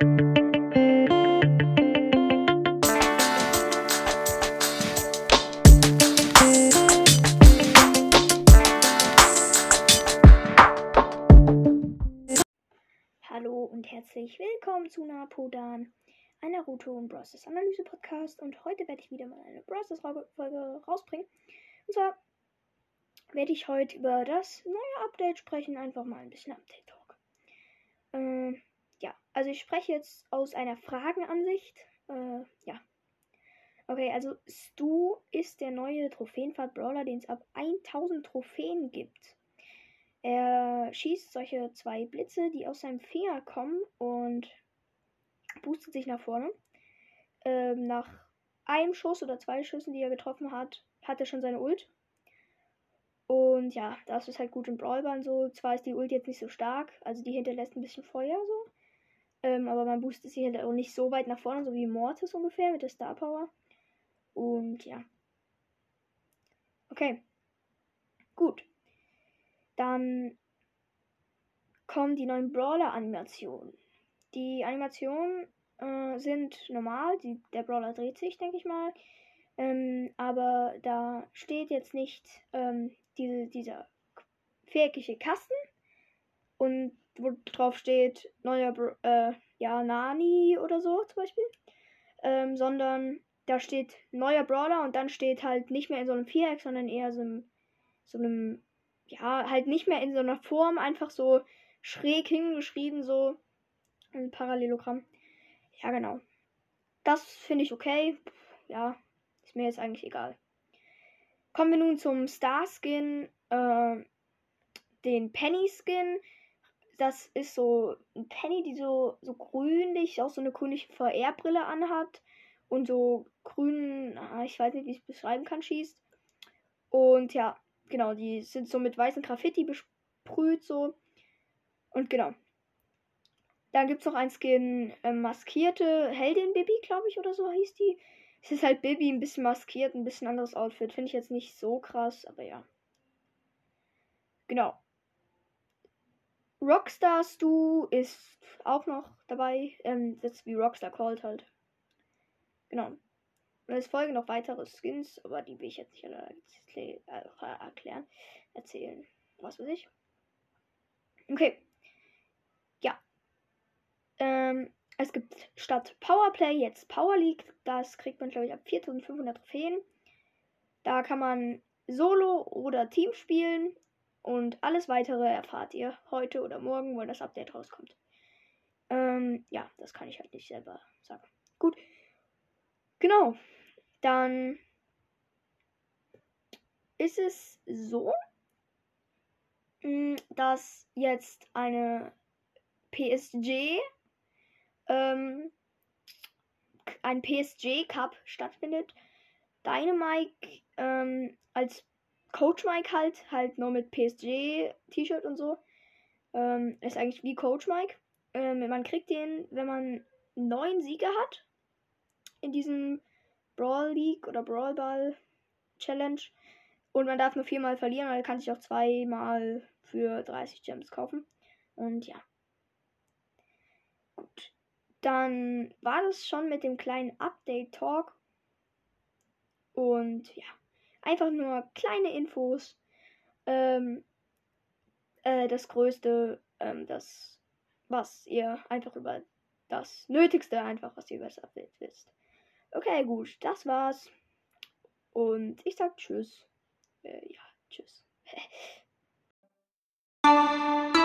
Hallo und herzlich willkommen zu Napodan, einer Naruto und Bros. Analyse Podcast. Und heute werde ich wieder mal eine Bros. Folge rausbringen. Und zwar werde ich heute über das neue Update sprechen. Einfach mal ein bisschen Update also ich spreche jetzt aus einer Fragenansicht. Äh, ja. Okay, also Stu ist der neue Trophäenfahrt-Brawler, den es ab 1000 Trophäen gibt. Er schießt solche zwei Blitze, die aus seinem Finger kommen und boostet sich nach vorne. Ähm, nach einem Schuss oder zwei Schüssen, die er getroffen hat, hat er schon seine Ult. Und ja, das ist halt gut im Brawlbahn so. Zwar ist die Ult jetzt nicht so stark, also die hinterlässt ein bisschen Feuer so. Ähm, aber man boostet sich halt auch nicht so weit nach vorne, so wie Mortis ungefähr mit der Star Power. Und ja. Okay. Gut. Dann kommen die neuen Brawler-Animationen. Die Animationen äh, sind normal, die, der Brawler dreht sich, denke ich mal. Ähm, aber da steht jetzt nicht ähm, diese, dieser viereckige Kasten und wo drauf steht neuer Bra äh, ja, Nani oder so zum Beispiel. Ähm, sondern da steht neuer Brawler und dann steht halt nicht mehr in so einem Viereck, sondern eher so, einem, so einem ja, halt nicht mehr in so einer Form, einfach so schräg hingeschrieben, so ein Parallelogramm. Ja, genau. Das finde ich okay. Ja, ist mir jetzt eigentlich egal. Kommen wir nun zum Star Skin, äh, den Penny Skin. Das ist so ein Penny, die so, so grünlich, auch so eine grünliche VR-Brille anhat und so grün, ah, ich weiß nicht, wie ich es beschreiben kann, schießt. Und ja, genau, die sind so mit weißen Graffiti besprüht, so. Und genau. Dann gibt es noch ein Skin, äh, maskierte Heldin Bibi, glaube ich, oder so hieß die. Es ist halt Bibi ein bisschen maskiert, ein bisschen anderes Outfit. Finde ich jetzt nicht so krass, aber ja. Genau. Rockstar Stu ist auch noch dabei. Ähm, das ist wie Rockstar Called halt. Genau. Und es folgen noch weitere Skins, aber die will ich jetzt nicht alle erklären, erzählen. Was weiß ich. Okay. Ja. Ähm, es gibt statt Powerplay jetzt Power League. Das kriegt man, glaube ich, ab 4500 Trophäen. Da kann man Solo oder Team spielen. Und alles weitere erfahrt ihr heute oder morgen, wo das Update rauskommt. Ähm, ja, das kann ich halt nicht selber sagen. Gut. Genau dann ist es so, hm, dass jetzt eine PSG, ähm, ein PSG Cup stattfindet. Dynamike ähm, als Coach Mike halt, halt nur mit PSG T-Shirt und so. Ähm, ist eigentlich wie Coach Mike. Ähm, man kriegt den, wenn man neun Siege hat in diesem Brawl League oder Brawl Ball Challenge. Und man darf nur viermal verlieren, weil kann sich auch zweimal für 30 Gems kaufen. Und ja. Gut. Dann war das schon mit dem kleinen Update-Talk. Und ja, einfach nur kleine Infos. Ähm, äh, das Größte, ähm, das, was ihr einfach über das Nötigste einfach, was ihr über das Update wisst. Okay, gut, das war's. Und ich sag Tschüss. Äh, ja, Tschüss.